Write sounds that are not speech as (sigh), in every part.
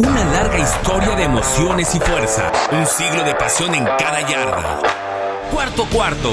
Una larga historia de emociones y fuerza. Un siglo de pasión en cada yarda. Cuarto cuarto.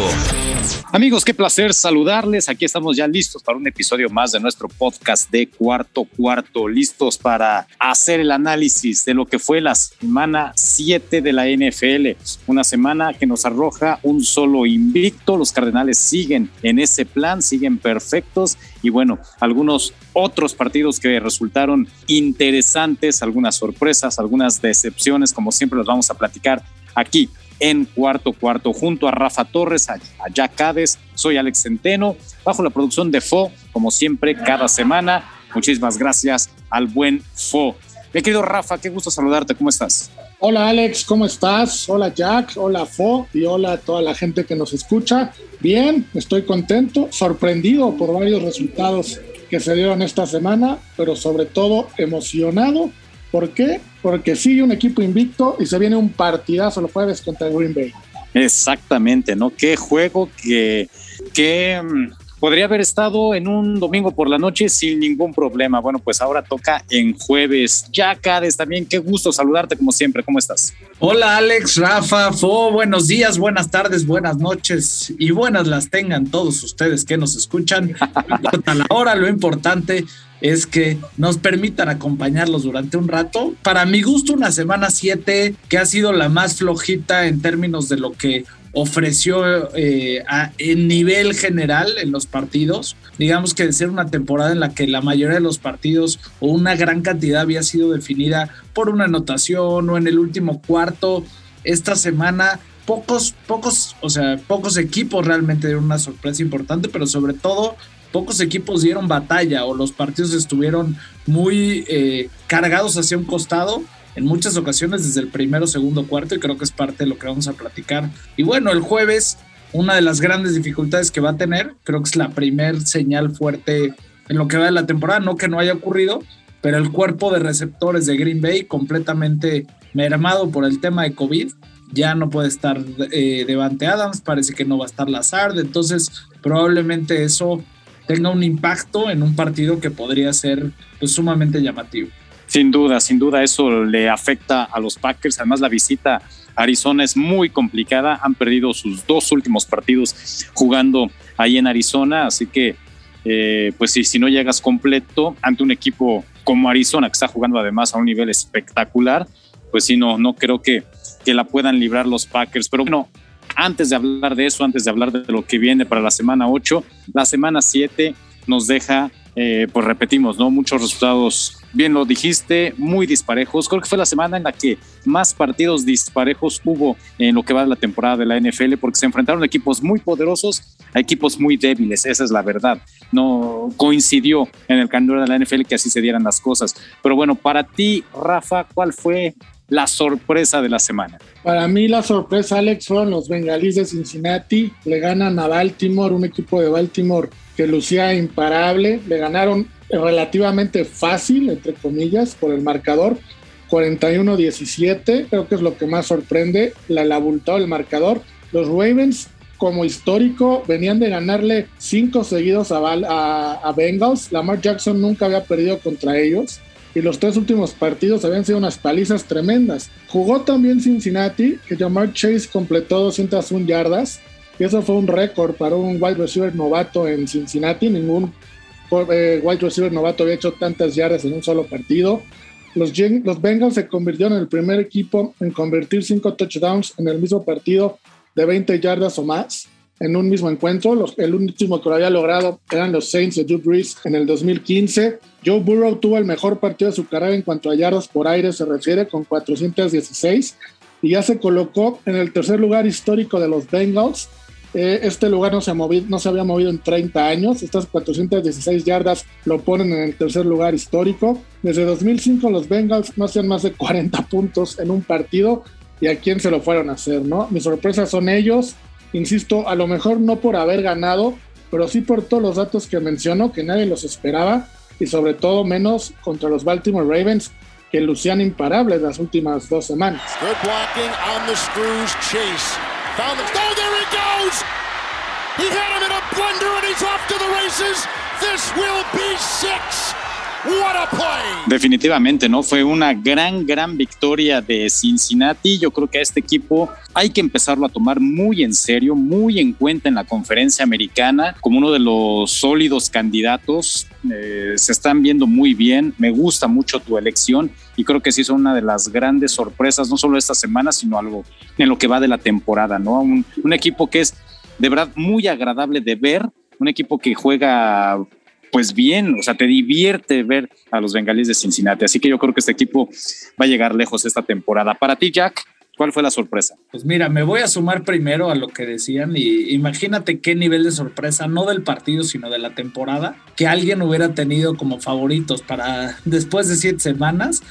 Amigos, qué placer saludarles. Aquí estamos ya listos para un episodio más de nuestro podcast de Cuarto Cuarto, listos para hacer el análisis de lo que fue la semana 7 de la NFL. Una semana que nos arroja un solo invicto. Los Cardenales siguen en ese plan, siguen perfectos y bueno, algunos otros partidos que resultaron interesantes, algunas sorpresas, algunas decepciones, como siempre los vamos a platicar aquí en cuarto cuarto junto a Rafa Torres, a, Jack Cades. Soy Alex Centeno, bajo la producción de Fo, como siempre, cada semana. Muchísimas gracias al buen Fo. Mi querido Rafa, qué gusto saludarte, ¿cómo estás? Hola Alex, ¿cómo estás? Hola Jack, hola Fo y hola a toda la gente que nos escucha. Bien, estoy contento, sorprendido por varios resultados que se dieron esta semana, pero sobre todo emocionado ¿Por qué? Porque sigue un equipo invicto y se viene un partidazo los jueves contra Green Bay. Exactamente, ¿no? Qué juego que, que mm, podría haber estado en un domingo por la noche sin ningún problema. Bueno, pues ahora toca en jueves. Ya, Cades, también qué gusto saludarte como siempre. ¿Cómo estás? Hola, Alex, Rafa, Fo, buenos días, buenas tardes, buenas noches y buenas las tengan todos ustedes que nos escuchan. (laughs) No importa la hora, lo importante es que nos permitan acompañarlos durante un rato. Para mi gusto, una semana 7 que ha sido la más flojita en términos de lo que ofreció eh, en nivel general en los partidos. Digamos que de ser una temporada en la que la mayoría de los partidos o una gran cantidad había sido definida por una anotación o en el último cuarto, esta semana pocos, pocos, o sea, pocos equipos realmente dieron una sorpresa importante, pero sobre todo pocos equipos dieron batalla o los partidos estuvieron muy eh, cargados hacia un costado en muchas ocasiones desde el primero, segundo, cuarto y creo que es parte de lo que vamos a platicar. Y bueno, el jueves, una de las grandes dificultades que va a tener, creo que es la primer señal fuerte en lo que va de la temporada, no que no haya ocurrido, pero el cuerpo de receptores de Green Bay completamente mermado por el tema de COVID. Ya no puede estar eh, Devante Adams, parece que no va a estar Lazard, entonces probablemente eso tenga un impacto en un partido que podría ser pues, sumamente llamativo. Sin duda, sin duda eso le afecta a los Packers. Además, la visita a Arizona es muy complicada. Han perdido sus dos últimos partidos jugando ahí en Arizona. Así que, eh, pues sí, si no llegas completo ante un equipo como Arizona, que está jugando además a un nivel espectacular, pues sí, no, no creo que, que la puedan librar los Packers. Pero bueno, antes de hablar de eso, antes de hablar de lo que viene para la semana 8, la semana 7 nos deja, eh, pues repetimos, ¿no? Muchos resultados bien lo dijiste, muy disparejos. Creo que fue la semana en la que más partidos disparejos hubo en lo que va de la temporada de la NFL, porque se enfrentaron equipos muy poderosos a equipos muy débiles, esa es la verdad. No coincidió en el calendario de la NFL que así se dieran las cosas. Pero bueno, para ti, Rafa, ¿cuál fue la sorpresa de la semana? Para mí la sorpresa, Alex, fueron los bengalíes de Cincinnati. Le ganan a Baltimore, un equipo de Baltimore que lucía imparable. Le ganaron relativamente fácil, entre comillas, por el marcador. 41-17, creo que es lo que más sorprende, la, el abultado del marcador. Los Ravens, como histórico, venían de ganarle cinco seguidos a, a, a, Bengals. Lamar Jackson nunca había perdido contra ellos. Y los tres últimos partidos habían sido unas palizas tremendas. Jugó también Cincinnati, que Jamar Chase completó 201 yardas. Y eso fue un récord para un wide receiver novato en Cincinnati. Ningún eh, wide receiver novato había hecho tantas yardas en un solo partido. Los, los Bengals se convirtieron en el primer equipo en convertir cinco touchdowns en el mismo partido de 20 yardas o más en un mismo encuentro. Los, el último que lo había logrado eran los Saints de Drew Brees en el 2015. Joe Burrow tuvo el mejor partido de su carrera en cuanto a yardas por aire se refiere, con 416, y ya se colocó en el tercer lugar histórico de los Bengals eh, este lugar no se, movido, no se había movido en 30 años. Estas 416 yardas lo ponen en el tercer lugar histórico. Desde 2005 los Bengals no hacían más de 40 puntos en un partido. ¿Y a quién se lo fueron a hacer? ¿no? Mis sorpresas son ellos. Insisto, a lo mejor no por haber ganado, pero sí por todos los datos que menciono, que nadie los esperaba. Y sobre todo menos contra los Baltimore Ravens, que lucían imparables las últimas dos semanas. Blunder and he's off to the races. This will be six. Definitivamente, ¿no? Fue una gran, gran victoria de Cincinnati. Yo creo que a este equipo hay que empezarlo a tomar muy en serio, muy en cuenta en la conferencia americana, como uno de los sólidos candidatos. Eh, se están viendo muy bien. Me gusta mucho tu elección y creo que sí son una de las grandes sorpresas, no solo esta semana, sino algo en lo que va de la temporada, ¿no? Un, un equipo que es de verdad muy agradable de ver, un equipo que juega pues bien, o sea, te divierte ver a los bengalíes de Cincinnati. Así que yo creo que este equipo va a llegar lejos esta temporada. Para ti, Jack, ¿cuál fue la sorpresa? Pues mira, me voy a sumar primero a lo que decían y imagínate qué nivel de sorpresa, no del partido, sino de la temporada, que alguien hubiera tenido como favoritos para después de siete semanas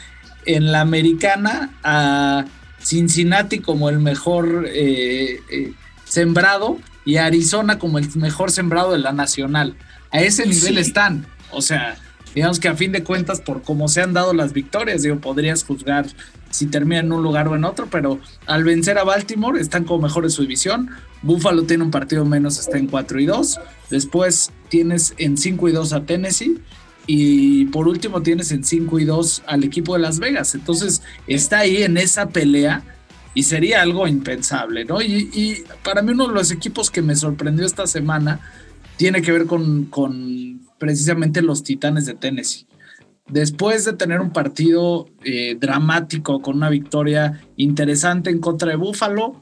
en la americana a Cincinnati como el mejor eh, eh, sembrado y a Arizona como el mejor sembrado de la nacional. A ese nivel están. O sea, digamos que a fin de cuentas, por cómo se han dado las victorias, digo, podrías juzgar si termina en un lugar o en otro, pero al vencer a Baltimore están como mejor en su división. Buffalo tiene un partido menos, está en 4 y 2. Después tienes en 5 y 2 a Tennessee. Y por último tienes en 5 y 2 al equipo de Las Vegas. Entonces está ahí en esa pelea y sería algo impensable, ¿no? Y, y para mí uno de los equipos que me sorprendió esta semana tiene que ver con, precisamente los Titanes de Tennessee. Después de tener un partido eh, dramático con una victoria interesante en contra de Buffalo,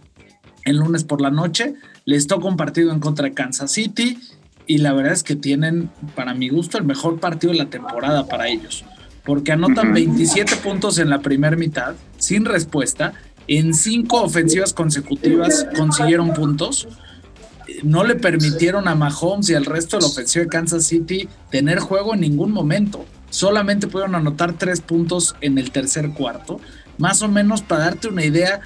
el lunes por la noche, les toca un partido en contra de Kansas City y la verdad es que tienen, para mi gusto, el mejor partido de la temporada para ellos, porque anotan 27 puntos en la primera mitad, sin respuesta, en cinco ofensivas consecutivas consiguieron puntos no le permitieron a Mahomes y al resto de la ofensiva de Kansas City tener juego en ningún momento. Solamente pudieron anotar tres puntos en el tercer cuarto. Más o menos, para darte una idea,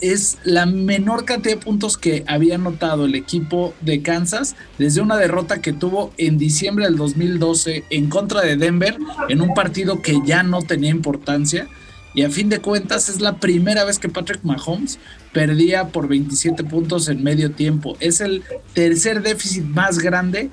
es la menor cantidad de puntos que había anotado el equipo de Kansas desde una derrota que tuvo en diciembre del 2012 en contra de Denver en un partido que ya no tenía importancia. Y a fin de cuentas es la primera vez que Patrick Mahomes perdía por 27 puntos en medio tiempo. Es el tercer déficit más grande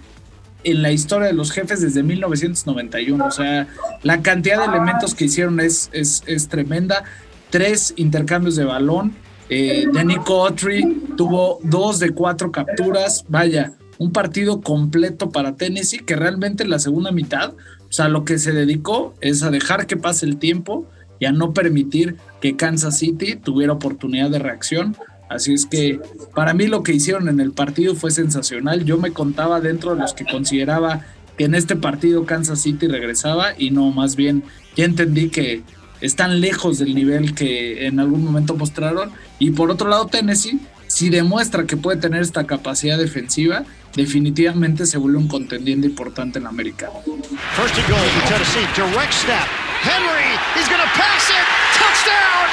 en la historia de los jefes desde 1991. O sea, la cantidad de elementos que hicieron es, es, tremenda. Tres intercambios de balón. Eh, Danny Cotry tuvo dos de cuatro capturas. Vaya, un partido completo para Tennessee que realmente en la segunda mitad, o sea, lo que se dedicó es a dejar que pase el tiempo y a no permitir que Kansas City tuviera oportunidad de reacción. Así es que para mí lo que hicieron en el partido fue sensacional. Yo me contaba dentro de los que consideraba que en este partido Kansas City regresaba y no, más bien ya entendí que están lejos del nivel que en algún momento mostraron. Y por otro lado, Tennessee, si demuestra que puede tener esta capacidad defensiva, definitivamente se vuelve un contendiente importante en la América. First and goal Tennessee, direct snap. Henry, he's gonna pass it, touchdown,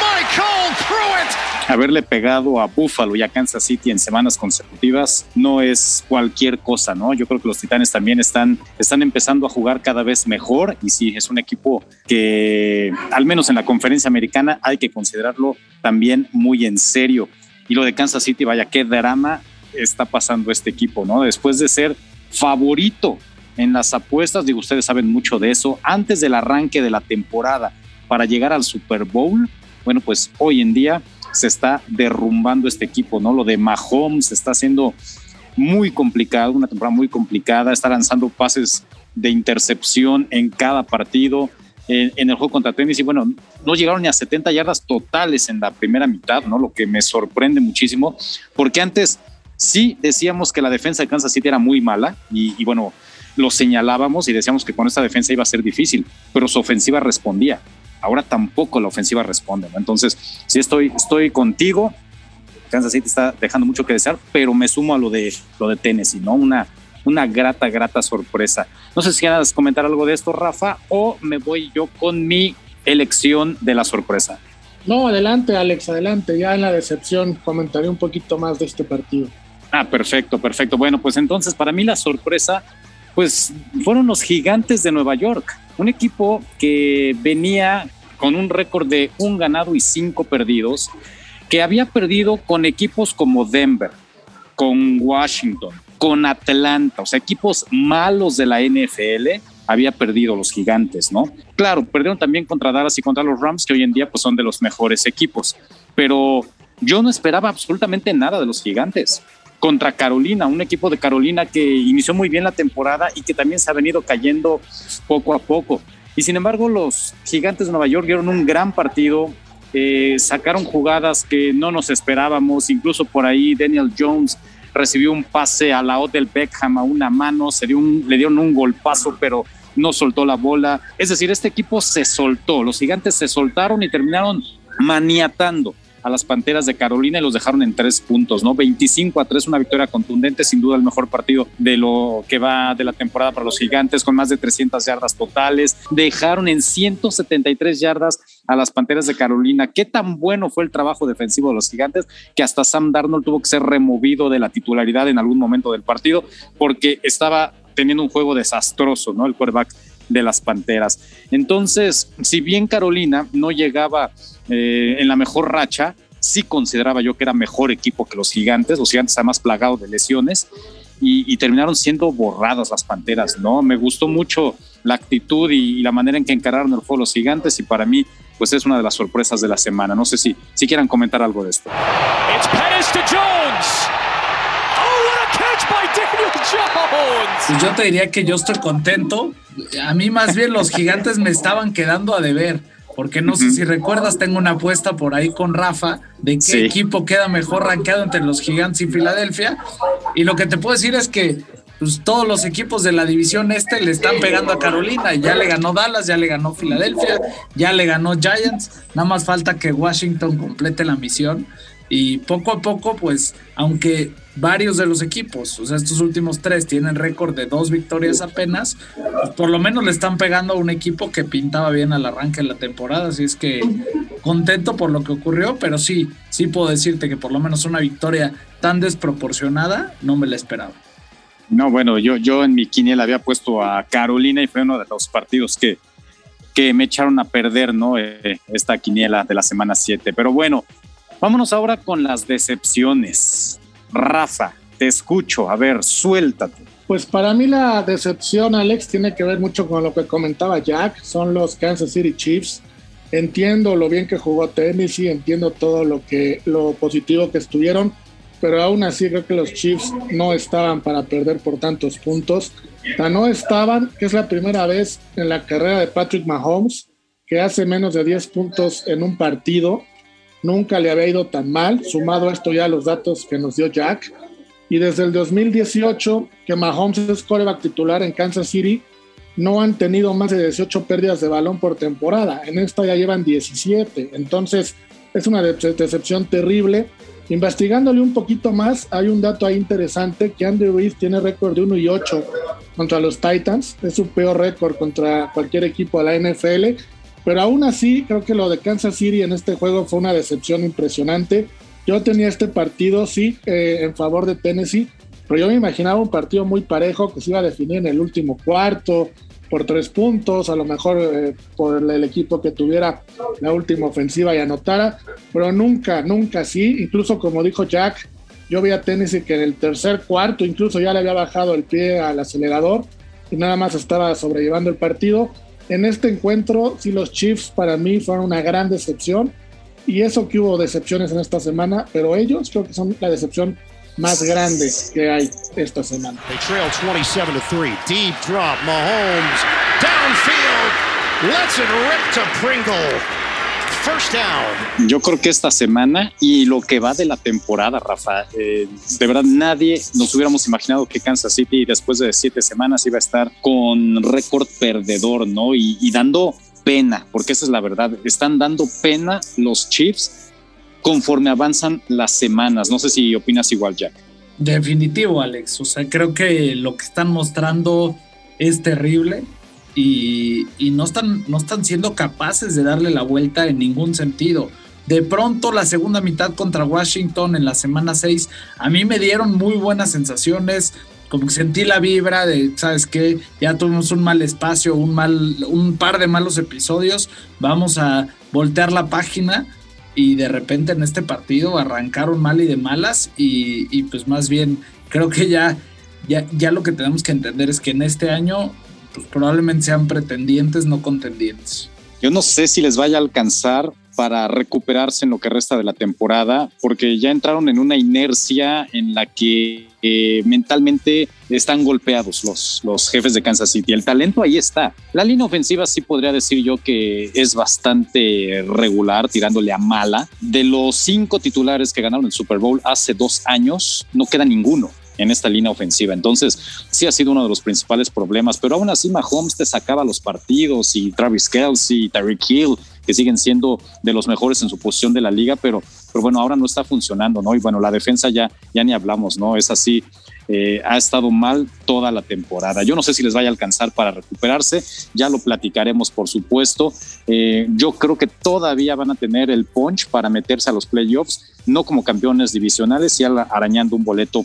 Michael Pruitt. Haberle pegado a Buffalo y a Kansas City en semanas consecutivas no es cualquier cosa, ¿no? Yo creo que los Titanes también están, están empezando a jugar cada vez mejor y sí, es un equipo que al menos en la conferencia americana hay que considerarlo también muy en serio. Y lo de Kansas City, vaya, qué drama está pasando este equipo, ¿no? Después de ser favorito en las apuestas, digo, ustedes saben mucho de eso, antes del arranque de la temporada para llegar al Super Bowl, bueno, pues hoy en día se está derrumbando este equipo, ¿no? Lo de Mahomes está haciendo muy complicado, una temporada muy complicada, está lanzando pases de intercepción en cada partido. En, el juego contra tenis y bueno, no llegaron ni a 70 yardas totales en la primera mitad, ¿no? Lo que me sorprende muchísimo, porque antes Sí, decíamos que la defensa de Kansas City era muy mala y, bueno, lo señalábamos y decíamos que con esta defensa iba a ser difícil, pero su ofensiva respondía. Ahora tampoco la ofensiva responde. Entonces, sí estoy, estoy contigo. Kansas City está dejando mucho que desear, pero me sumo a lo de, lo de Tennessee, ¿no? Una, una grata, grata sorpresa. No sé si quieras comentar algo de esto, Rafa, o me voy yo con mi elección de la sorpresa. No, adelante, Alex, adelante. Ya en la decepción comentaré un poquito más de este partido. Ah, perfecto, perfecto. Bueno, pues entonces para mí la sorpresa, pues fueron los gigantes de Nueva York, un equipo que venía con un récord de un ganado y cinco perdidos, que había perdido con equipos como Denver, con Washington, con Atlanta, o sea, equipos malos de la NFL, había perdido los gigantes, ¿no? Claro, perdieron también contra Dallas y contra los Rams, que hoy en día pues, son de los mejores equipos, pero yo no esperaba absolutamente nada de los gigantes. Contra Carolina, un equipo de Carolina que inició muy bien la temporada y que también se ha venido cayendo poco a poco. Y sin embargo, los gigantes de Nueva York dieron un gran partido, eh, sacaron jugadas que no nos esperábamos, incluso por ahí Daniel Jones recibió un pase a la Odell Beckham a una mano, se dio un, le dieron un golpazo, pero no soltó la bola. Es decir, este equipo se soltó, los gigantes se soltaron y terminaron maniatando a las Panteras de Carolina y los dejaron en tres puntos, ¿no? 25 a 3, una victoria contundente, sin duda el mejor partido de lo que va de la temporada para los Gigantes, con más de 300 yardas totales. Dejaron en 173 yardas a las Panteras de Carolina. Qué tan bueno fue el trabajo defensivo de los Gigantes que hasta Sam Darnold tuvo que ser removido de la titularidad en algún momento del partido porque estaba teniendo un juego desastroso, ¿no? El quarterback de las Panteras. Entonces, si bien Carolina no llegaba eh, en la mejor racha, sí consideraba yo que era mejor equipo que los gigantes, los gigantes además plagados de lesiones y, terminaron siendo borradas las Panteras, ¿no? Me gustó mucho la actitud y, la manera en que encararon el juego los gigantes y para mí pues es una de las sorpresas de la semana. No sé si, si quieran comentar algo de esto. Pues yo te diría que yo estoy contento. A mí más bien los gigantes me estaban quedando a deber. Porque no sé si recuerdas, tengo una apuesta por ahí con Rafa de qué equipo queda mejor rankeado entre los Gigantes y Filadelfia. Y lo que te puedo decir es que pues, todos los equipos de la división este le están pegando a Carolina. Ya le ganó Dallas, ya le ganó Filadelfia, ya le ganó Giants. Nada más falta que Washington complete la misión. Y poco a poco, pues, aunque varios de los equipos, o sea, estos últimos tres tienen récord de dos victorias apenas, pues, por lo menos le están pegando a un equipo que pintaba bien al arranque de la temporada, así es que contento por lo que ocurrió, pero sí, sí puedo decirte que por lo menos una victoria tan desproporcionada no me la esperaba. No, bueno, yo, yo en mi quiniela había puesto a Carolina y fue uno de los partidos que, que me echaron a perder, ¿no? Eh, esta quiniela de la semana 7. Pero bueno, vámonos ahora con las decepciones. Rafa, te escucho, a ver, suéltate. Pues para mí la decepción, Alex, tiene que ver mucho con lo que comentaba Jack, son los Kansas City Chiefs. Entiendo lo bien que jugó Tennessee, entiendo todo lo que lo positivo que estuvieron, pero aún así creo que los Chiefs no estaban para perder por tantos puntos. No estaban, que es la primera vez en la carrera de Patrick Mahomes que hace menos de 10 puntos en un partido nunca le había ido tan mal, sumado esto ya a los datos que nos dio Jack. Y desde el 2018, que Mahomes es coreback titular en Kansas City, no han tenido más de 18 pérdidas de balón por temporada. En esta ya llevan 17. Entonces, es una decepción terrible. Investigándole un poquito más, hay un dato ahí interesante que Andy Reid tiene récord de 1 y 8 contra los Titans. Es su peor récord contra cualquier equipo de la NFL pero aún así, creo que lo de Kansas City en este juego fue una decepción impresionante. Yo tenía este partido, sí, eh, en favor de Tennessee, pero yo me imaginaba un partido muy parejo que se iba a definir en el último cuarto, por tres puntos, a lo mejor eh, por el equipo que tuviera la última ofensiva y anotara, pero nunca, nunca así. Incluso como dijo Jack, yo vi a Tennessee que en el tercer cuarto incluso ya le había bajado el pie al acelerador y nada más estaba sobrellevando el partido en este encuentro, sí, los Chiefs para mí fueron una gran decepción. Y eso que hubo decepciones en esta semana, pero ellos creo que son la decepción más grande que hay esta semana. They trail 27 to 3. Deep drop, Mahomes downfield. Let's it rip to Pringle. Yo creo que esta semana y lo que va de la temporada, Rafa, eh, de verdad nadie nos hubiéramos imaginado que Kansas City después de siete semanas iba a estar con récord perdedor, ¿no? Y, y dando pena, porque esa es la verdad, están dando pena los Chiefs conforme avanzan las semanas. No sé si opinas igual, Jack. Definitivo, Alex. O sea, creo que lo que están mostrando es terrible y, no, están, no están siendo capaces de darle la vuelta en ningún sentido. De pronto la segunda mitad contra Washington en la semana 6, a mí me dieron muy buenas sensaciones, como que sentí la vibra de, ¿sabes qué? Ya tuvimos un mal espacio, un, mal, un par de malos episodios, vamos a voltear la página y de repente en este partido arrancaron mal y de malas y, y pues más bien creo que ya, ya, ya lo que tenemos que entender es que en este año pues, probablemente sean pretendientes, no contendientes. Yo no sé si les vaya a alcanzar para recuperarse en lo que resta de la temporada, porque ya entraron en una inercia en la que eh, mentalmente están golpeados los, los jefes de Kansas City. El talento ahí está. La línea ofensiva sí podría decir yo que es bastante regular, tirándole a mala. De los cinco titulares que ganaron el Super Bowl hace dos años, no queda ninguno en esta línea ofensiva. Entonces, sí ha sido uno de los principales problemas, pero aún así Mahomes te sacaba los partidos y Travis Kelsey, Tyreek Hill, que siguen siendo de los mejores en su posición de la liga, pero, pero bueno, ahora no está funcionando, ¿no? Y bueno, la defensa ya, ya ni hablamos, ¿no? Es así, eh, ha estado mal toda la temporada. Yo no sé si les vaya a alcanzar para recuperarse, ya lo platicaremos, por supuesto. Eh, yo creo que todavía van a tener el punch para meterse a los playoffs, no como campeones divisionales, y arañando un boleto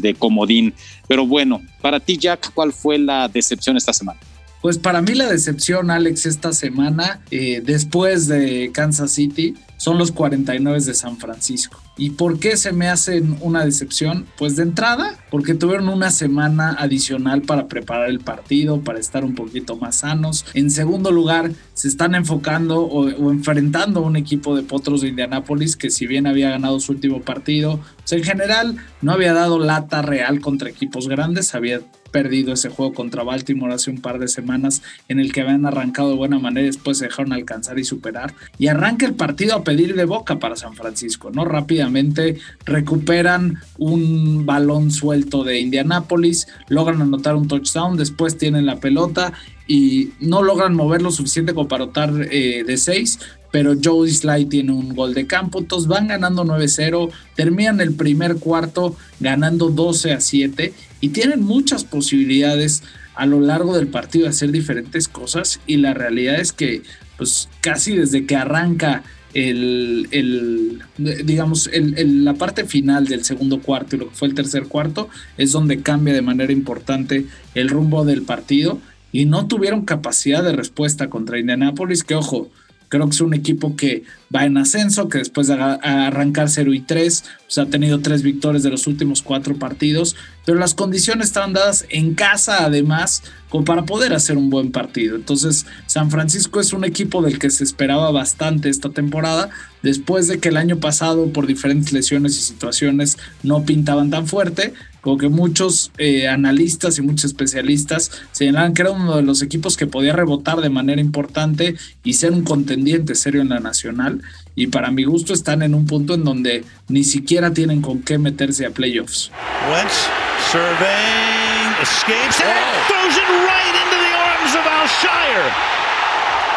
de comodín. Pero bueno, para ti, Jack, ¿cuál fue la decepción esta semana? Pues para mí la decepción, Alex, esta semana, eh, después de Kansas City, son los 49 de San Francisco. ¿Y por qué se me hacen una decepción? Pues de entrada, porque tuvieron una semana adicional para preparar el partido, para estar un poquito más sanos. En segundo lugar, se están enfocando o, enfrentando a un equipo de Potros de Indianápolis que si bien había ganado su último partido, pues en general no había dado lata real contra equipos grandes, había perdido ese juego contra Baltimore hace un par de semanas en el que habían arrancado de buena manera y después se dejaron alcanzar y superar. Y arranca el partido a pedir de boca para San Francisco, ¿no? Rápidamente recuperan un balón suelto de Indianápolis, logran anotar un touchdown, después tienen la pelota y no logran mover lo suficiente como para anotar eh, de 6, pero Joe Sly tiene un gol de campo, entonces van ganando 9-0, terminan el primer cuarto ganando 12 a 7 y tienen muchas posibilidades a lo largo del partido de hacer diferentes cosas. Y la realidad es que pues casi desde que arranca el, digamos, el, la parte final del segundo cuarto y lo que fue el tercer cuarto es donde cambia de manera importante el rumbo del partido. Y no tuvieron capacidad de respuesta contra Indianapolis, que ojo, Creo que es un equipo que va en ascenso, que después de arrancar 0 y 3, pues ha tenido tres victorias de los últimos cuatro partidos, pero las condiciones estaban dadas en casa además como para poder hacer un buen partido. Entonces, San Francisco es un equipo del que se esperaba bastante esta temporada, después de que el año pasado por diferentes lesiones y situaciones no pintaban tan fuerte, como que muchos eh, analistas y muchos especialistas señalaban que era uno de los equipos que podía rebotar de manera importante y ser un contendiente serio en la nacional. Y para mi gusto están en un punto en donde ni siquiera tienen con qué meterse a playoffs. Wentz surveying, escapes and throws it right into the arms of Alshire.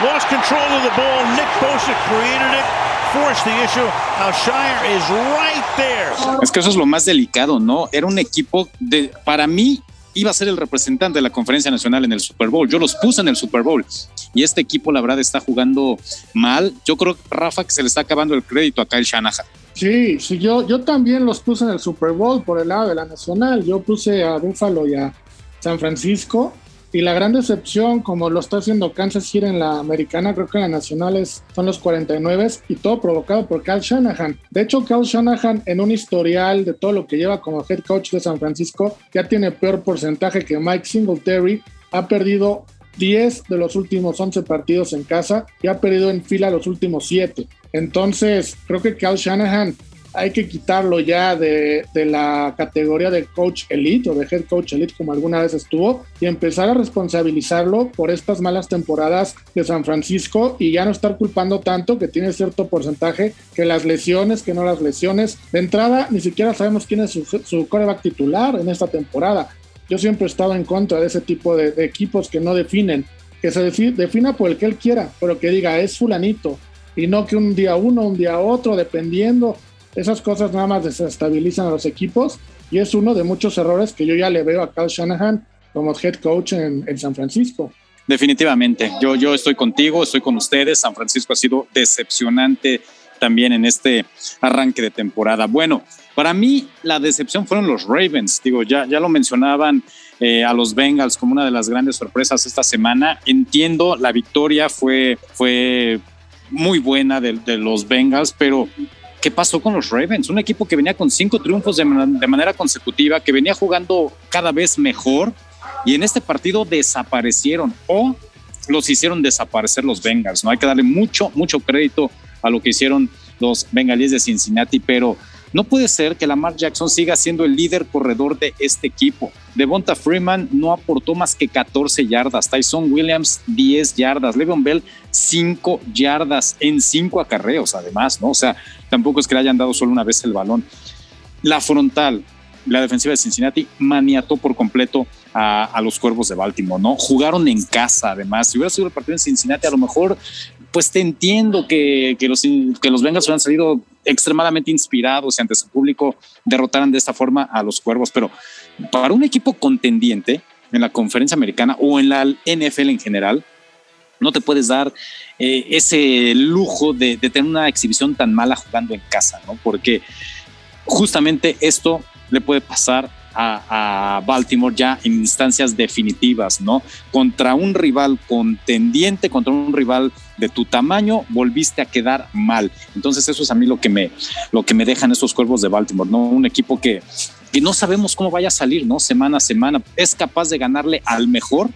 Lost control of the ball. Nick Bosa created it. Es que eso es lo más delicado, ¿no? Era un equipo de, para mí, iba a ser el representante de la conferencia nacional en el Super Bowl. Yo los puse en el Super Bowl y este equipo, la verdad, está jugando mal. Yo creo, Rafa, que se le está acabando el crédito a Kyle Shanahan. Sí, sí, yo, yo también los puse en el Super Bowl por el lado de la nacional. Yo puse a Buffalo y a San Francisco y la gran decepción, como lo está haciendo Kansas City en la americana, creo que en la nacional son los 49 y todo provocado por Cal Shanahan. De hecho, Cal Shanahan en un historial de todo lo que lleva como head coach de San Francisco ya tiene peor porcentaje que Mike Singletary. Ha perdido 10 de los últimos 11 partidos en casa y ha perdido en fila los últimos 7. Entonces, creo que Cal Shanahan hay que quitarlo ya de, la categoría de coach elite o de head coach elite como alguna vez estuvo y empezar a responsabilizarlo por estas malas temporadas de San Francisco y ya no estar culpando tanto que tiene cierto porcentaje que las lesiones, que no las lesiones. De entrada, ni siquiera sabemos quién es su, coreback titular en esta temporada. Yo siempre he estado en contra de ese tipo de, equipos que no definen, que se defina por el que él quiera, pero que diga es fulanito y no que un día uno, un día otro, dependiendo esas cosas nada más desestabilizan a los equipos y es uno de muchos errores que yo ya le veo a Kyle Shanahan como head coach en, San Francisco. Definitivamente, yo, yo estoy contigo, estoy con ustedes. San Francisco ha sido decepcionante también en este arranque de temporada. Bueno, para mí la decepción fueron los Ravens. Digo, ya, ya lo mencionaban eh, a los Bengals como una de las grandes sorpresas esta semana. Entiendo, la victoria fue, fue muy buena de los Bengals, pero ¿Qué pasó con los Ravens? Un equipo que venía con cinco triunfos de, manera consecutiva, que venía jugando cada vez mejor Y en este partido desaparecieron o los hicieron desaparecer los Bengals. No hay que darle mucho, mucho crédito a lo que hicieron los Bengalíes de Cincinnati, pero no puede ser que Lamar Jackson siga siendo el líder corredor de este equipo. Devonta Freeman no aportó más que 14 yardas, Tyson Williams 10 yardas, Le'Veon Bell 5 yardas en 5 acarreos además, ¿no? O sea, tampoco es que le hayan dado solo una vez el balón. La frontal, la defensiva de Cincinnati maniató por completo a, los cuervos de Baltimore, ¿no? Jugaron en casa, además. Si hubiera sido el partido en Cincinnati, a lo mejor, pues te entiendo que, que los, que los Bengals hubieran salido extremadamente inspirados y ante su público derrotaran de esta forma a los cuervos, pero para un equipo contendiente en la conferencia americana o en la NFL en general, no te puedes dar eh, ese lujo de, de, tener una exhibición tan mala jugando en casa, ¿no? Porque justamente esto le puede pasar a, Baltimore ya en instancias definitivas, ¿no? Contra un rival contendiente, contra un rival de tu tamaño, volviste a quedar mal. Entonces eso es a mí lo que me, lo que me dejan estos cuervos de Baltimore, ¿no? Un equipo que, que no sabemos cómo vaya a salir, ¿no? Semana a semana. Es capaz de ganarle al mejor,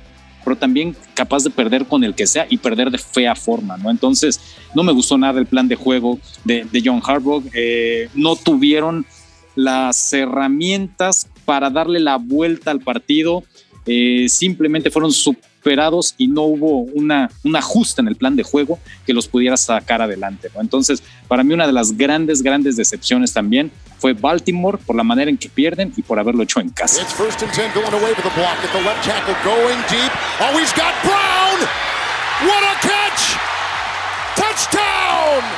pero también capaz de perder con el que sea y perder de fea forma, ¿no? Entonces, no me gustó nada el plan de juego de, John Harbaugh. Eh, no tuvieron las herramientas para darle la vuelta al partido. Eh, simplemente fueron superados y no hubo una, un ajuste en el plan de juego que los pudiera sacar adelante. Entonces, para mí una de las grandes, grandes decepciones también fue Baltimore por la manera en que pierden y por haberlo hecho en casa.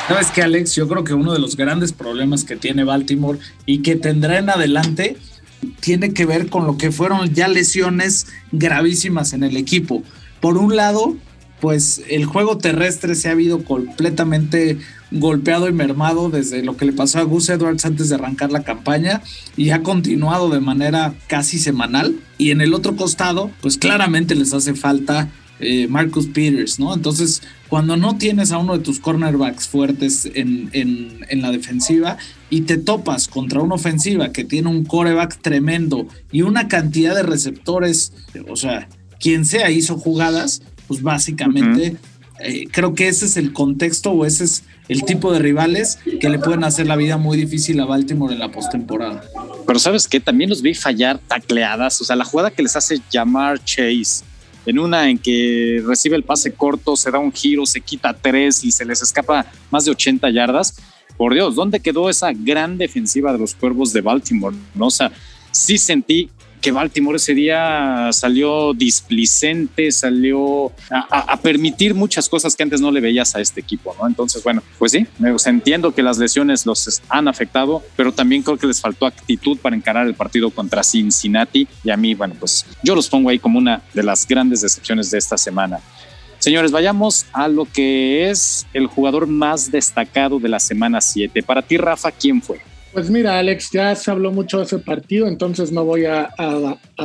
¿Sabes qué, Alex? Yo creo que uno de los grandes problemas que tiene Baltimore y que tendrá en adelante tiene que ver con lo que fueron ya lesiones gravísimas en el equipo. Por un lado, pues el juego terrestre se ha habido completamente golpeado y mermado desde lo que le pasó a Gus Edwards antes de arrancar la campaña y ha continuado de manera casi semanal. Y en el otro costado, pues claramente les hace falta eh, Marcus Peters, ¿no? Entonces, cuando no tienes a uno de tus cornerbacks fuertes en, en, la defensiva y te topas contra una ofensiva que tiene un coreback tremendo y una cantidad de receptores, o sea, quien sea hizo jugadas, pues básicamente eh, creo que ese es el contexto o ese es el tipo de rivales que le pueden hacer la vida muy difícil a Baltimore en la postemporada. Pero sabes que también los vi fallar tacleadas, o sea, la jugada que les hace llamar Chase en una en que recibe el pase corto, se da un giro, se quita tres y se les escapa más de 80 yardas. Por Dios, ¿dónde quedó esa gran defensiva de los cuervos de Baltimore? ¿No? O sea, sí sentí que Baltimore ese día salió displicente, salió a, permitir muchas cosas que antes no le veías a este equipo, ¿no? Entonces, bueno, pues sí, entiendo que las lesiones los han afectado, pero también creo que les faltó actitud para encarar el partido contra Cincinnati y a mí, bueno, pues yo los pongo ahí como una de las grandes decepciones de esta semana. Señores, vayamos a lo que es el jugador más destacado de la semana 7. Para ti, Rafa, ¿quién fue? Pues mira, Alex, ya se habló mucho de ese partido, entonces no voy a,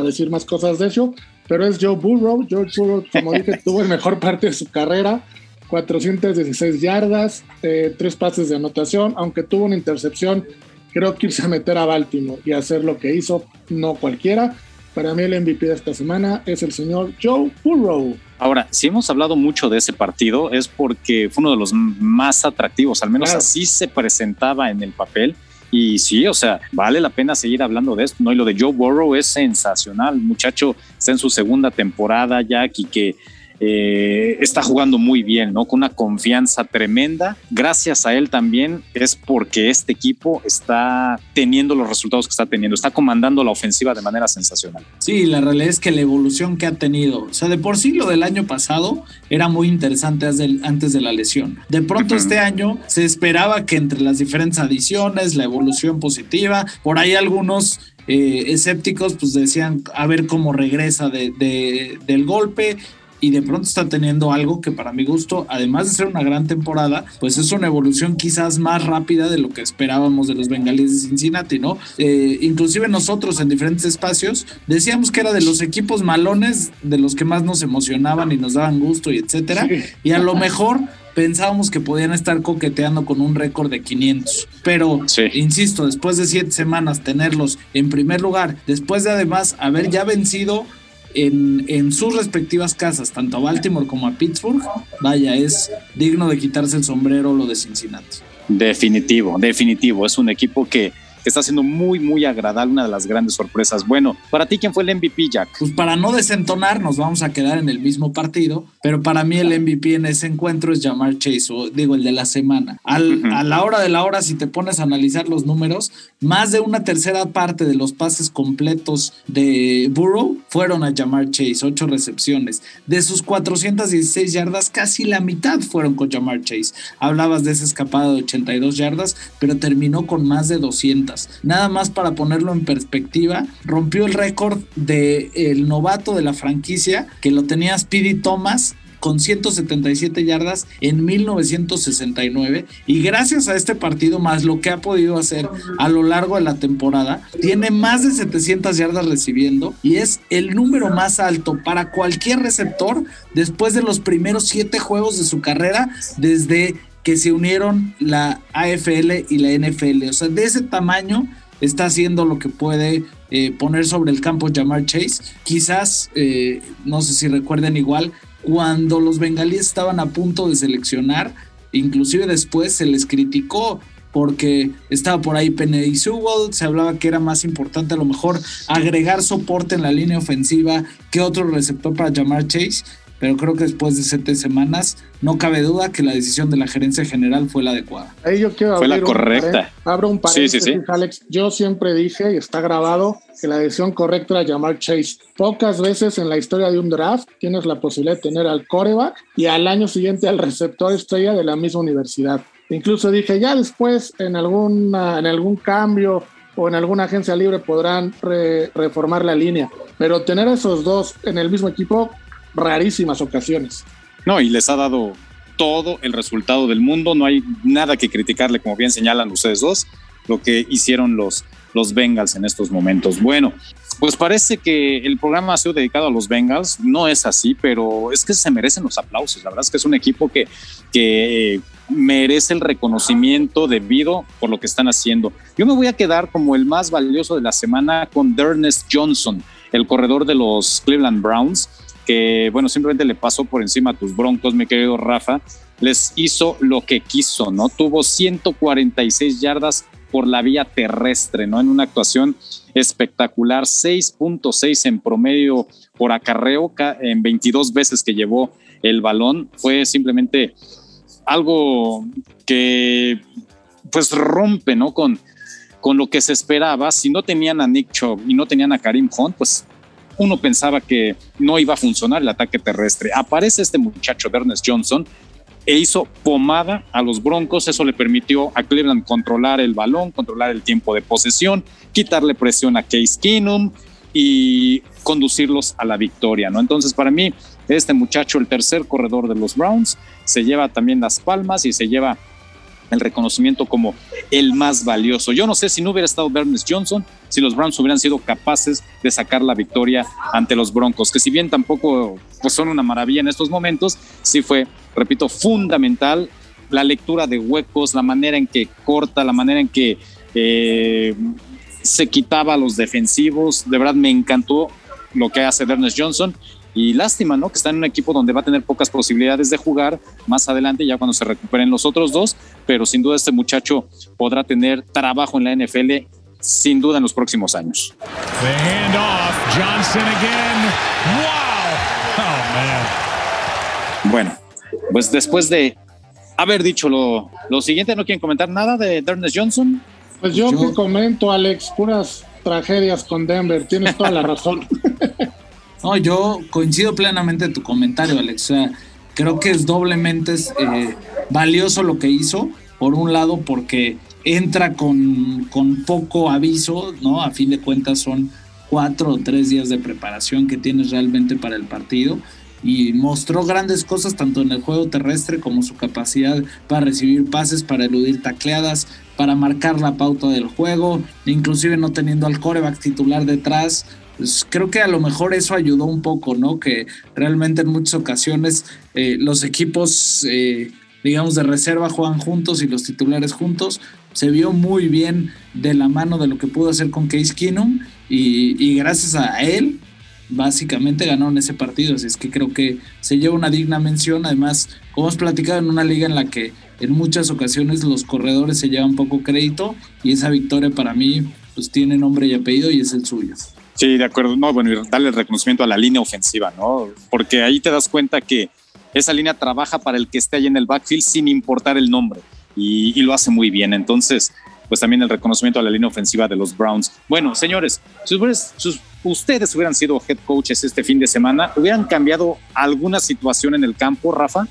decir más cosas de eso, pero es Joe Burrow. Joe Burrow, como dije, (laughs) tuvo el mejor parte de su carrera, 416 yardas, eh, tres pases de anotación, aunque tuvo una intercepción, creo que irse a meter a Baltimore y hacer lo que hizo, no cualquiera. Para mí el MVP de esta semana es el señor Joe Burrow. Ahora, si hemos hablado mucho de ese partido es porque fue uno de los más atractivos, al menos así se presentaba en el papel y sí, o sea, vale la pena seguir hablando de esto, ¿no? Y lo de Joe Burrow es sensacional. muchacho está en su segunda temporada ya y que eh, está jugando muy bien, ¿no? Con una confianza tremenda. Gracias a él también es porque este equipo está teniendo los resultados que está teniendo, está comandando la ofensiva de manera sensacional. Sí, la realidad es que la evolución que ha tenido, o sea, de por sí lo del año pasado era muy interesante antes de la lesión. De pronto este año se esperaba que entre las diferentes adiciones, la evolución positiva, por ahí algunos eh, escépticos pues decían a ver cómo regresa de, del golpe y de pronto está teniendo algo que para mi gusto, además de ser una gran temporada, pues es una evolución quizás más rápida de lo que esperábamos de los bengalíes de Cincinnati, ¿no? Eh, inclusive nosotros en diferentes espacios decíamos que era de los equipos malones, de los que más nos emocionaban y nos daban gusto y etcétera, y a lo mejor pensábamos que podían estar coqueteando con un récord de 500. Pero, insisto, después de siete semanas tenerlos en primer lugar, después de además haber ya vencido en, en, sus respectivas casas, tanto a Baltimore como a Pittsburgh, vaya, es digno de quitarse el sombrero lo de Cincinnati. Definitivo, definitivo. Es un equipo que está siendo muy, muy agradable, una de las grandes sorpresas. Bueno, para ti, ¿quién fue el MVP, Jack? Pues para no desentonar, nos vamos a quedar en el mismo partido, pero para mí el MVP en ese encuentro es Jamar Chase, o digo, el de la semana. A la hora de la hora, si te pones a analizar los números, más de una tercera parte de los pases completos de Burrow fueron a Jamar Chase, ocho recepciones. De sus 416 yardas, casi la mitad fueron con Jamar Chase. Hablabas de esa escapada de 82 yardas, pero terminó con más de 200. Nada más para ponerlo en perspectiva, rompió el récord del el novato de la franquicia que lo tenía Speedy Thomas con 177 yardas en 1969 y gracias a este partido más lo que ha podido hacer a lo largo de la temporada, tiene más de 700 yardas recibiendo y es el número más alto para cualquier receptor después de los primeros siete juegos de su carrera desde que se unieron la AFL y la NFL. O sea, de ese tamaño está haciendo lo que puede eh, poner sobre el campo Jamar Chase. Quizás, eh, no sé si recuerden igual, cuando los bengalíes estaban a punto de seleccionar, inclusive después se les criticó porque estaba por ahí Penny Sewell, se hablaba que era más importante a lo mejor agregar soporte en la línea ofensiva que otro receptor para Jamar Chase pero creo que después de siete semanas no cabe duda que la decisión de la gerencia general fue la adecuada. Ahí yo quiero fue la correcta. abro un paréntesis, Alex. Yo siempre dije, y está grabado, que la decisión correcta era llamar Chase. Pocas veces en la historia de un draft tienes la posibilidad de tener al coreback y al año siguiente al receptor estrella de la misma universidad. Incluso dije, ya después en, alguna, en algún cambio o en alguna agencia libre podrán reformar la línea. Pero tener esos dos en el mismo equipo rarísimas ocasiones. No, y les ha dado todo el resultado del mundo, no hay nada que criticarle, como bien señalan ustedes dos, lo que hicieron los, los Bengals en estos momentos. Bueno, pues parece que el programa ha sido dedicado a los Bengals, no es así, pero es que se merecen los aplausos, la verdad es que es un equipo que, que merece el reconocimiento debido por lo que están haciendo. Yo me voy a quedar como el más valioso de la semana con Dernest Johnson, el corredor de los Cleveland Browns que, bueno, simplemente le pasó por encima a tus broncos, mi querido Rafa, les hizo lo que quiso, ¿no? Tuvo 146 yardas por la vía terrestre, ¿no? En una actuación espectacular, 6.6 en promedio por acarreo en 22 veces que llevó el balón. Fue simplemente algo que pues rompe, ¿no? Con, con lo que se esperaba. Si no tenían a Nick Chubb y no tenían a Karim Hunt, pues uno pensaba que no iba a funcionar el ataque terrestre. Aparece este muchacho, Ernest Johnson, e hizo pomada a los Broncos. Eso le permitió a Cleveland controlar el balón, controlar el tiempo de posesión, quitarle presión a Case Keenum y conducirlos a la victoria. ¿no? Entonces, para mí, este muchacho, el tercer corredor de los Browns, se lleva también las palmas y se lleva el reconocimiento como el más valioso. Yo no sé si no hubiera estado Bernice Johnson, si los Browns hubieran sido capaces de sacar la victoria ante los Broncos, que si bien tampoco pues, son una maravilla en estos momentos, sí fue, repito, fundamental la lectura de huecos, la manera en que corta, la manera en que eh, se quitaba a los defensivos. De verdad me encantó lo que hace Ernest Johnson y lástima, ¿no? Que está en un equipo donde va a tener pocas posibilidades de jugar más adelante, ya cuando se recuperen los otros dos, pero sin duda este muchacho podrá tener trabajo en la NFL sin duda en los próximos años. Oh, bueno, pues después de haber dicho lo, lo siguiente, ¿no quieren comentar nada de Ernest Johnson? Pues yo, yo... comento, Alex, puras tragedias con Denver, tienes toda la razón. (laughs) No, yo coincido plenamente en tu comentario, Alex. creo que es doblemente eh, valioso lo que hizo. Por un lado, porque entra con, con poco aviso, ¿no? A fin de cuentas son cuatro o tres días de preparación que tienes realmente para el partido y mostró grandes cosas tanto en el juego terrestre como su capacidad para recibir pases, para eludir tacleadas, para marcar la pauta del juego, inclusive no teniendo al coreback titular detrás, pues creo que a lo mejor eso ayudó un poco, ¿no? Que realmente en muchas ocasiones eh, los equipos, eh, digamos, de reserva juegan juntos y los titulares juntos. Se vio muy bien de la mano de lo que pudo hacer con Case Keenum y, gracias a él básicamente ganaron ese partido, así es que creo que se lleva una digna mención, además, como hemos platicado en una liga en la que en muchas ocasiones los corredores se llevan poco crédito y esa victoria para mí pues tiene nombre y apellido y es el suyo. Sí, de acuerdo. No, bueno, y darle el reconocimiento a la línea ofensiva, ¿no? Porque ahí te das cuenta que esa línea trabaja para el que esté ahí en el backfield sin importar el nombre y, lo hace muy bien. Entonces, pues también el reconocimiento a la línea ofensiva de los Browns. Bueno, señores, si ustedes hubieran sido head coaches este fin de semana, ¿hubieran cambiado alguna situación en el campo, Rafa?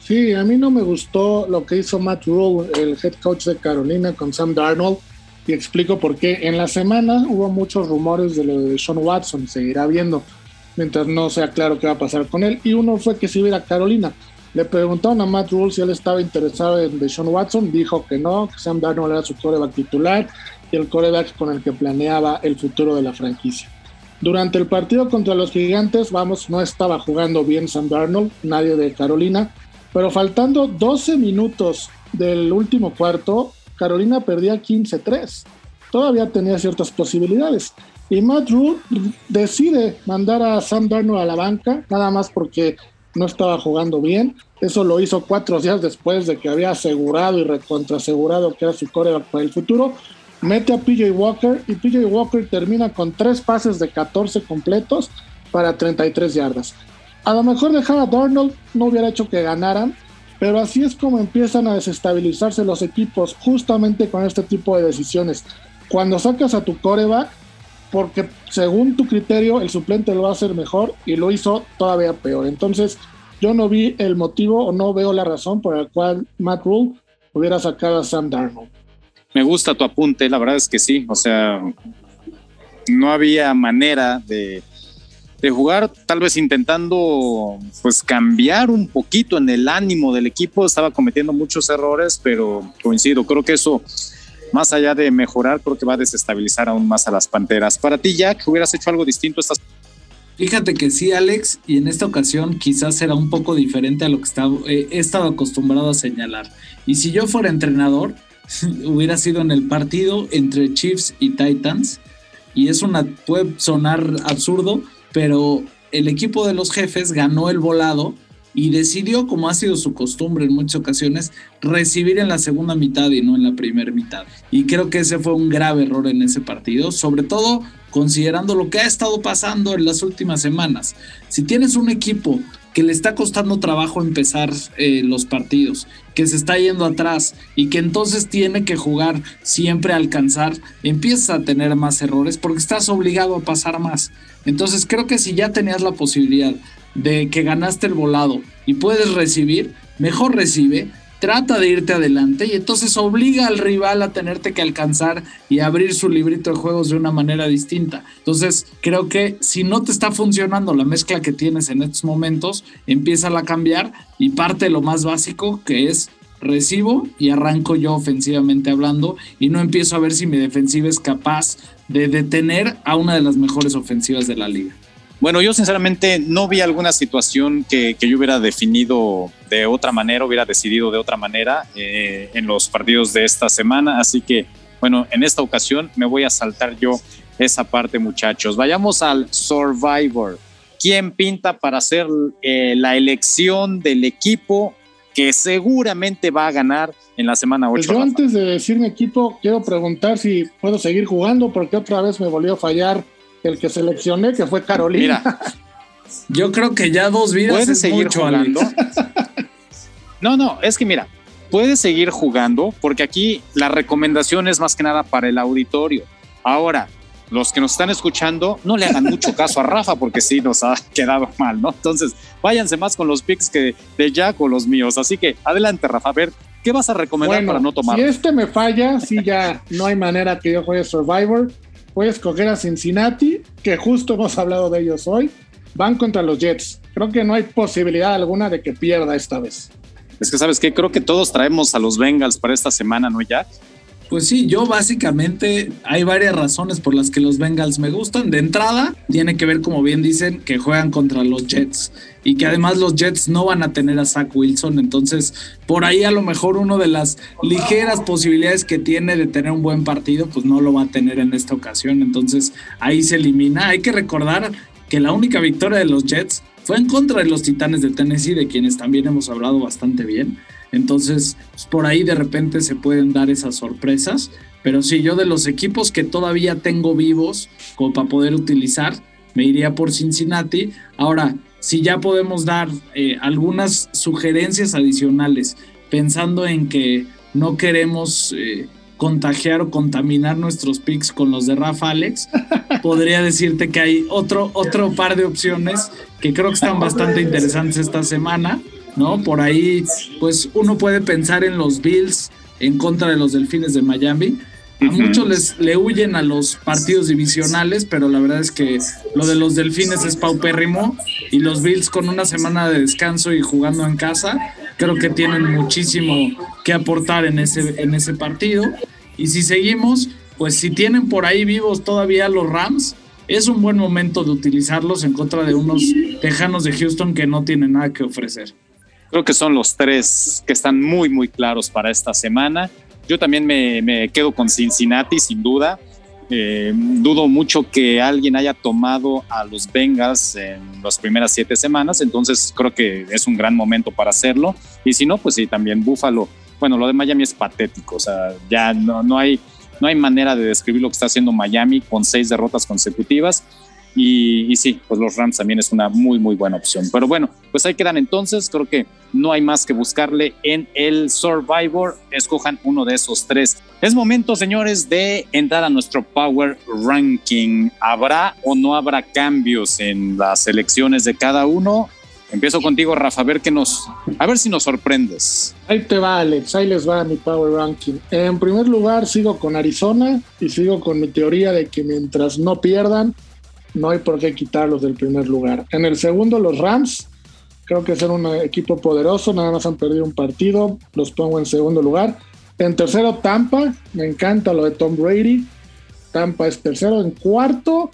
Sí, a mí no me gustó lo que hizo Matt Rule, el head coach de Carolina, con Sam Darnold y explico por qué. En la semana hubo muchos rumores de lo de Sean Watson, seguirá viendo, mientras no sea claro qué va a pasar con él. Y uno fue que si iba a Carolina. Le preguntaron a Matt Rule si él estaba interesado en Sean Watson, dijo que no, que Sam Darnold era su coreback titular y el coreback con el que planeaba el futuro de la franquicia. Durante el partido contra los gigantes, vamos, no estaba jugando bien Sam Darnold, nadie de Carolina, pero faltando 12 minutos del último cuarto, Carolina perdía 15-3. Todavía tenía ciertas posibilidades. Y Matt Rule decide mandar a Sam Darnold a la banca, nada más porque no estaba jugando bien. Eso lo hizo cuatro días después de que había asegurado y recontrasegurado que era su coreback para el futuro. Mete a PJ Walker y PJ Walker termina con tres pases de 14 completos para 33 yardas. A lo mejor dejar a Darnold no hubiera hecho que ganaran, pero así es como empiezan a desestabilizarse los equipos, justamente con este tipo de decisiones. Cuando sacas a tu coreback, porque según tu criterio el suplente lo va a hacer mejor y lo hizo todavía peor. Entonces, yo no vi el motivo o no veo la razón por la cual Matt Rule hubiera sacado a Sam Darnold. Me gusta tu apunte, la verdad es que sí, o sea, no había manera de de jugar, tal vez intentando pues cambiar un poquito en el ánimo del equipo, estaba cometiendo muchos errores, pero coincido, creo que eso, más allá de mejorar, creo que va a desestabilizar aún más a las Panteras. Para ti, Jack, ¿hubieras hecho algo distinto estas Fíjate que sí, Alex, y en esta ocasión quizás será un poco diferente a lo que eh, he estado acostumbrado a señalar. Y si yo fuera entrenador, (laughs) hubiera sido en el partido entre Chiefs y Titans, y es una, puede sonar absurdo, pero el equipo de los jefes ganó el volado y decidió, como ha sido su costumbre en muchas ocasiones, recibir en la segunda mitad y no en la primera mitad. Y creo que ese fue un grave error en ese partido, sobre todo considerando lo que ha estado pasando en las últimas semanas. Si tienes un equipo que le está costando trabajo empezar eh, los partidos, que se está yendo atrás y que entonces tiene que jugar siempre a alcanzar, empiezas a tener más errores porque estás obligado a pasar más. Entonces creo que si ya tenías la posibilidad de que ganaste el volado y puedes recibir, mejor recibe, trata de irte adelante y entonces obliga al rival a tenerte que alcanzar y abrir su librito de juegos de una manera distinta. Entonces, creo que si no te está funcionando la mezcla que tienes en estos momentos, empieza a cambiar y parte de lo más básico que es recibo y arranco yo ofensivamente hablando y no empiezo a ver si mi defensiva es capaz de detener a una de las mejores ofensivas de la liga. Bueno, yo sinceramente no vi alguna situación que, yo hubiera definido de otra manera, hubiera decidido de otra manera eh, en los partidos de esta semana. Así que, bueno, en esta ocasión me voy a saltar yo esa parte, muchachos. Vayamos al Survivor. ¿Quién pinta para hacer eh, la elección del equipo que seguramente va a ganar en la semana 8? Pues yo antes de decir mi equipo, quiero preguntar si puedo seguir jugando porque otra vez me volvió a fallar el que seleccioné, que fue Carolina. yo creo que ya dos vidas puedes seguir jugando. (laughs) no, no, es que mira, puedes seguir jugando porque aquí la recomendación es más que nada para el auditorio. Ahora, los que nos están escuchando, no le hagan mucho caso a Rafa porque sí nos ha quedado mal, ¿no? Entonces, váyanse más con los picks que de Jack o los míos. Así que adelante, Rafa, a ver, ¿qué vas a recomendar para no tomar? Si este me falla, sí ya no hay manera que yo juegue Survivor voy a escoger a Cincinnati, que justo hemos hablado de ellos hoy. Van contra los Jets. Creo que no hay posibilidad alguna de que pierda esta vez. Es que, ¿sabes qué? Creo que todos traemos a los Bengals para esta semana, ¿no, Jack? Pues sí, yo básicamente hay varias razones por las que los Bengals me gustan. De entrada, tiene que ver, como bien dicen, que juegan contra los Jets y que además los Jets no van a tener a Zach Wilson. Entonces, por ahí a lo mejor una de las ligeras posibilidades que tiene de tener un buen partido, pues no lo va a tener en esta ocasión. Entonces, ahí se elimina. Hay que recordar que la única victoria de los Jets fue en contra de los Titanes de Tennessee, de quienes también hemos hablado bastante bien. Entonces, pues, por ahí de repente se pueden dar esas sorpresas. Pero sí, yo de los equipos que todavía tengo vivos como para poder utilizar, me iría por Cincinnati. Ahora, si ya podemos dar eh, algunas sugerencias adicionales, pensando en que no queremos eh, contagiar o contaminar nuestros picks con los de Rafa Alex, (laughs) podría decirte que hay otro, otro par de opciones que creo que están bastante (laughs) interesantes esta semana. ¿No? Por ahí, pues uno puede pensar en los Bills en contra de los Delfines de Miami. A muchos les le huyen a los partidos divisionales, pero la verdad es que lo de los Delfines es paupérrimo y los Bills con una semana de descanso y jugando en casa, creo que tienen muchísimo que aportar en ese, en ese partido. Y si seguimos, pues si tienen por ahí vivos todavía los Rams, es un buen momento de utilizarlos en contra de unos Tejanos de Houston que no tienen nada que ofrecer. Creo que son los tres que están muy, muy claros para esta semana. Yo también me, quedo con Cincinnati, sin duda. Eh, dudo mucho que alguien haya tomado a los Bengals en las primeras siete semanas, entonces creo que es un gran momento para hacerlo. Y si no, pues sí, también Buffalo. Bueno, lo de Miami es patético, o sea, ya no, no, hay, no hay manera de describir lo que está haciendo Miami con seis derrotas consecutivas. Y, sí, pues los Rams también es una muy, muy buena opción. Pero bueno, pues ahí quedan entonces. Creo que no hay más que buscarle en el Survivor. Escojan uno de esos tres. Es momento, señores, de entrar a nuestro Power Ranking. ¿Habrá o no habrá cambios en las elecciones de cada uno? Empiezo contigo, Rafa, a ver qué nos, a ver si nos sorprendes. Ahí te va, Alex, ahí les va mi Power Ranking. En primer lugar, sigo con Arizona y sigo con mi teoría de que mientras no pierdan, no hay por qué quitarlos del primer lugar. En el segundo, los Rams, creo que son un equipo poderoso, nada más han perdido un partido, los pongo en segundo lugar. En tercero, Tampa, me encanta lo de Tom Brady, Tampa es tercero. En cuarto,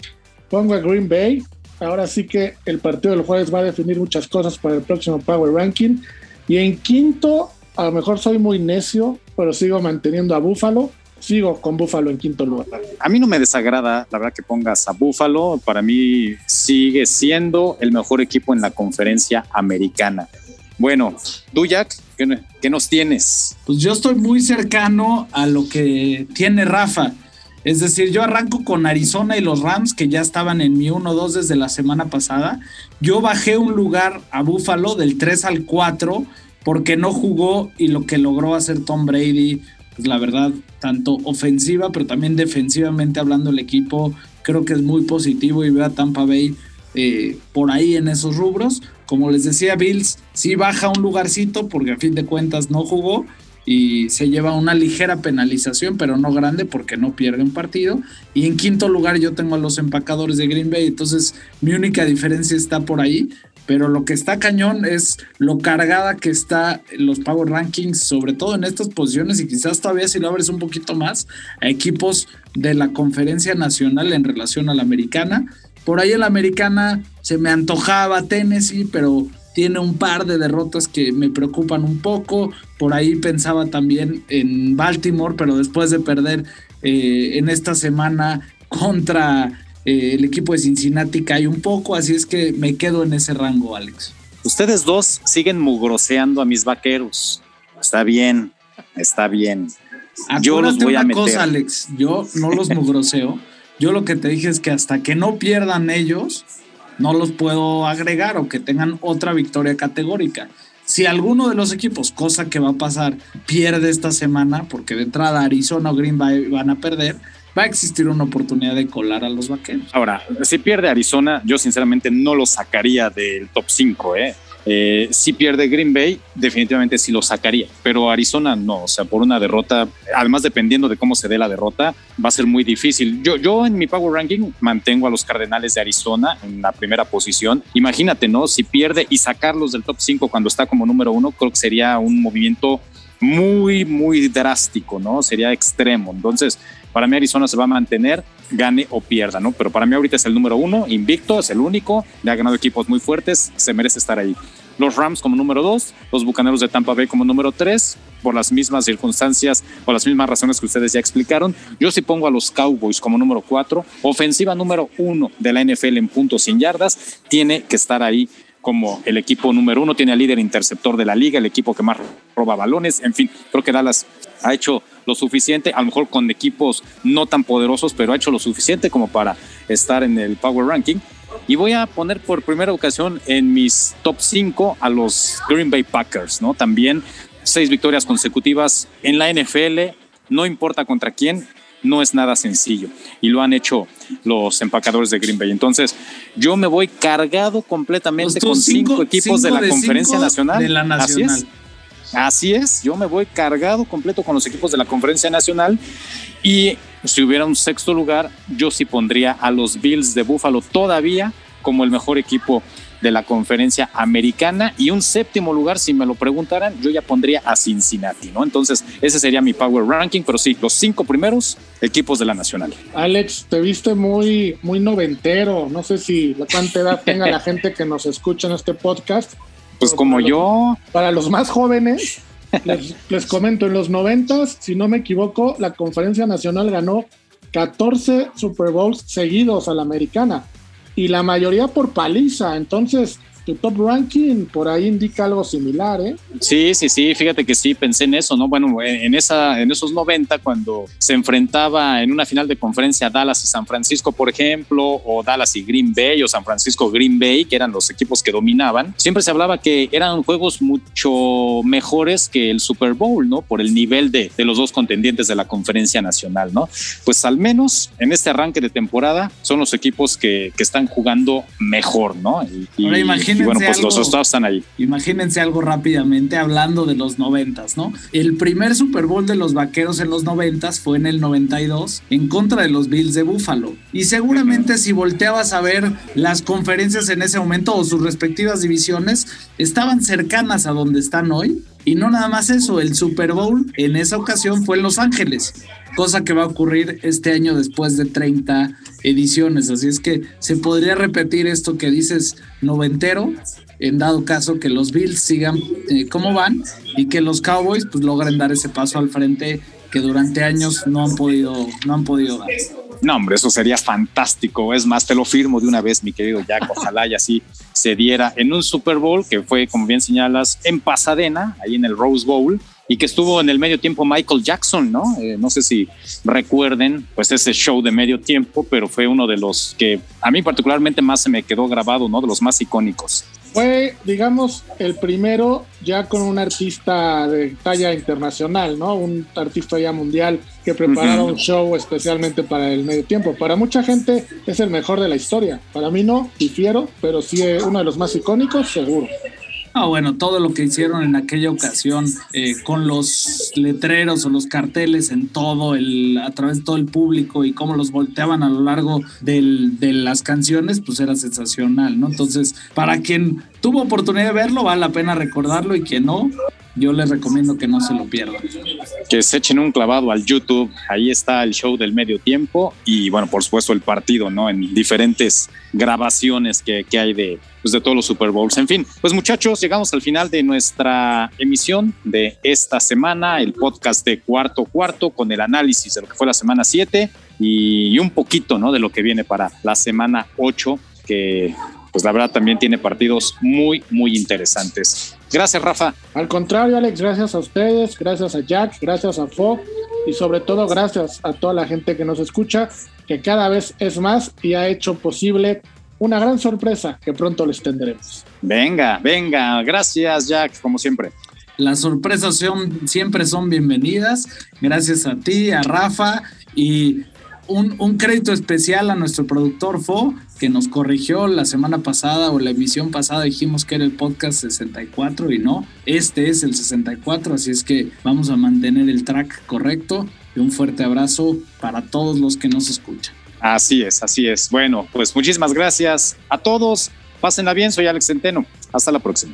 pongo a Green Bay. Ahora sí que el partido del jueves va a definir muchas cosas para el próximo Power Ranking. Y en quinto, a lo mejor soy muy necio, pero sigo manteniendo a Buffalo sigo con Búfalo en quinto lugar. A mí no me desagrada, la verdad, que pongas a Búfalo. Para mí sigue siendo el mejor equipo en la conferencia americana. Bueno, tú, Jack, ¿qué, ¿qué, nos tienes? Pues yo estoy muy cercano a lo que tiene Rafa. Es decir, yo arranco con Arizona y los Rams, que ya estaban en mi 1-2 desde la semana pasada. Yo bajé un lugar a Búfalo del 3 al 4 porque no jugó y lo que logró hacer Tom Brady pues, la verdad, tanto ofensiva, pero también defensivamente hablando el equipo, creo que es muy positivo y veo a Tampa Bay eh, por ahí en esos rubros. Como les decía, Bills sí baja un lugarcito porque a fin de cuentas no jugó y se lleva una ligera penalización, pero no grande porque no pierde un partido. Y en quinto lugar yo tengo a los empacadores de Green Bay, entonces mi única diferencia está por ahí pero lo que está cañón es lo cargada que está los Power Rankings, sobre todo en estas posiciones y quizás todavía si lo abres un poquito más a equipos de la conferencia nacional en relación a la americana. Por ahí en la americana se me antojaba Tennessee, pero tiene un par de derrotas que me preocupan un poco. Por ahí pensaba también en Baltimore, pero después de perder eh, en esta semana contra eh, el equipo de Cincinnati cae un poco, así es que me quedo en ese rango, Alex. Ustedes dos siguen mugroseando a mis vaqueros. Está bien, está bien. yo los voy una a meter. cosa, Alex. Yo no los (laughs) mugroseo. Yo lo que te dije es que hasta que no pierdan ellos, no los puedo agregar o que tengan otra victoria categórica. Si alguno de los equipos, cosa que va a pasar, pierde esta semana, porque de entrada Arizona o Green Bay van a perder, va a existir una oportunidad de colar a los vaqueros. Ahora, si pierde Arizona, yo sinceramente no lo sacaría del top 5, ¿eh? Eh, si pierde Green Bay, definitivamente sí lo sacaría, pero Arizona no, o sea, por una derrota, además dependiendo de cómo se dé la derrota, va a ser muy difícil. Yo, yo en mi Power Ranking mantengo a los Cardenales de Arizona en la primera posición. Imagínate, ¿no? Si pierde y sacarlos del top 5 cuando está como número uno, creo que sería un movimiento muy, muy drástico, ¿no? Sería extremo. Entonces, para mí Arizona se va a mantener, gane o pierda, ¿no? Pero para mí ahorita es el número uno, invicto, es el único, le ha ganado equipos muy fuertes, se merece estar ahí. los Rams como número dos, los Bucaneros de Tampa Bay como número tres, por las mismas circunstancias, por las mismas razones que ustedes ya explicaron. Yo sí pongo a los Cowboys como número cuatro, ofensiva número uno de la NFL en puntos sin yardas, tiene que estar ahí como el equipo número uno, tiene al líder interceptor de la liga, el equipo que más roba balones, en fin, creo que Dallas ha hecho lo suficiente, a lo mejor con equipos no tan poderosos, pero ha hecho lo suficiente como para estar en el Power Ranking. Y voy a poner por primera ocasión en mis top 5 a los Green Bay Packers, ¿no? También seis victorias consecutivas en la NFL, no importa contra quién, no es nada sencillo y lo han hecho los empacadores de Green Bay. Entonces, yo me voy cargado completamente con cinco, equipos de la Conferencia Nacional. De la Nacional. Así es. Así es, yo me voy cargado completo con los equipos de la Conferencia Nacional y si hubiera un sexto lugar, yo sí pondría a los Bills de Buffalo todavía como el mejor equipo de la conferencia americana y un séptimo lugar, si me lo preguntaran, yo ya pondría a Cincinnati, ¿no? Entonces, ese sería mi power ranking, pero sí, los cinco primeros equipos de la nacional. Alex, te viste muy, muy noventero, no sé si la cuánta edad tenga la (laughs) gente que nos escucha en este podcast. Pues como yo. para los más jóvenes, (laughs) les, les, comento, en los noventas, si no me equivoco, la conferencia nacional ganó 14 Super Bowls seguidos a la americana y la mayoría por paliza. Entonces, tu top ranking por ahí indica algo similar, ¿eh? Sí, sí, sí, fíjate que sí, pensé en eso, ¿no? Bueno, en, esa, en esos 90, cuando se enfrentaba en una final de conferencia Dallas y San Francisco, por ejemplo, o Dallas y Green Bay, o San Francisco Green Bay, que eran los equipos que dominaban, siempre se hablaba que eran juegos mucho mejores que el Super Bowl, ¿no? Por el nivel de, de los dos contendientes de la conferencia nacional, ¿no? Pues al menos en este arranque de temporada son los equipos que, que están jugando mejor, ¿no? Y, Ahora imagínense y bueno, pues algo, los estados están ahí. Imagínense algo rápidamente hablando de los noventas, ¿no? El primer Super Bowl de los Vaqueros en los noventas fue en el 92 en contra de los Bills de Buffalo. Y seguramente si volteabas a ver las conferencias en ese momento o sus respectivas divisiones, estaban cercanas a donde están hoy. Y no nada más eso, el Super Bowl en esa ocasión fue en Los Ángeles, cosa que va a ocurrir este año después de 30 ediciones. Así es que se podría repetir esto que dices noventero, en dado caso que los Bills sigan eh, como van y que los Cowboys pues logren dar ese paso al frente que durante años no han podido, no han podido dar. No, hombre, eso sería fantástico. Es más, te lo firmo de una vez, mi querido Jack. Ojalá y así se diera en un Super Bowl que fue, como bien señalas, en Pasadena, ahí en el Rose Bowl, y que estuvo en el medio tiempo Michael Jackson, ¿no? Eh, no sé si recuerden, pues ese show de medio tiempo, pero fue uno de los que a mí particularmente más se me quedó grabado, ¿no? De los más icónicos. Fue, digamos, el primero ya con un artista de talla internacional, ¿no? Un artista ya mundial que preparaba un show especialmente para el medio tiempo. Para mucha gente es el mejor de la historia. Para mí no, difiero, pero sí uno de los más icónicos, seguro. Ah, bueno, todo lo que hicieron en aquella ocasión eh, con los letreros o los carteles en todo el, a través de todo el público y cómo los volteaban a lo largo de las canciones, pues era sensacional, ¿no? Entonces, para quien tuvo oportunidad de verlo, vale la pena recordarlo y quien no, yo les recomiendo que no se lo pierdan. Que se echen un clavado al YouTube, ahí está el show del medio tiempo y bueno, por supuesto el partido, ¿no? En diferentes grabaciones que, que hay de, pues de todos los Super Bowls. En fin, pues muchachos, llegamos al final de nuestra emisión de esta semana, el podcast de cuarto cuarto con el análisis de lo que fue la semana 7 y un poquito, ¿no? De lo que viene para la semana 8, que pues la verdad también tiene partidos muy, muy interesantes. Gracias, Rafa. Al contrario, Alex, gracias a ustedes, gracias a Jack, gracias a Fo y sobre todo gracias a toda la gente que nos escucha, que cada vez es más y ha hecho posible una gran sorpresa que pronto les tendremos. Venga, venga, gracias Jack, como siempre. Las sorpresas son, siempre son bienvenidas. Gracias a ti, a Rafa y un, un, crédito especial a nuestro productor Fo, que nos corrigió la semana pasada o la emisión pasada. Dijimos que era el podcast 64 y no, este es el 64, así es que vamos a mantener el track correcto. Y un fuerte abrazo para todos los que nos escuchan. Así es, así es. Bueno, pues muchísimas gracias a todos. Pásenla bien, soy Alex Centeno. Hasta la próxima.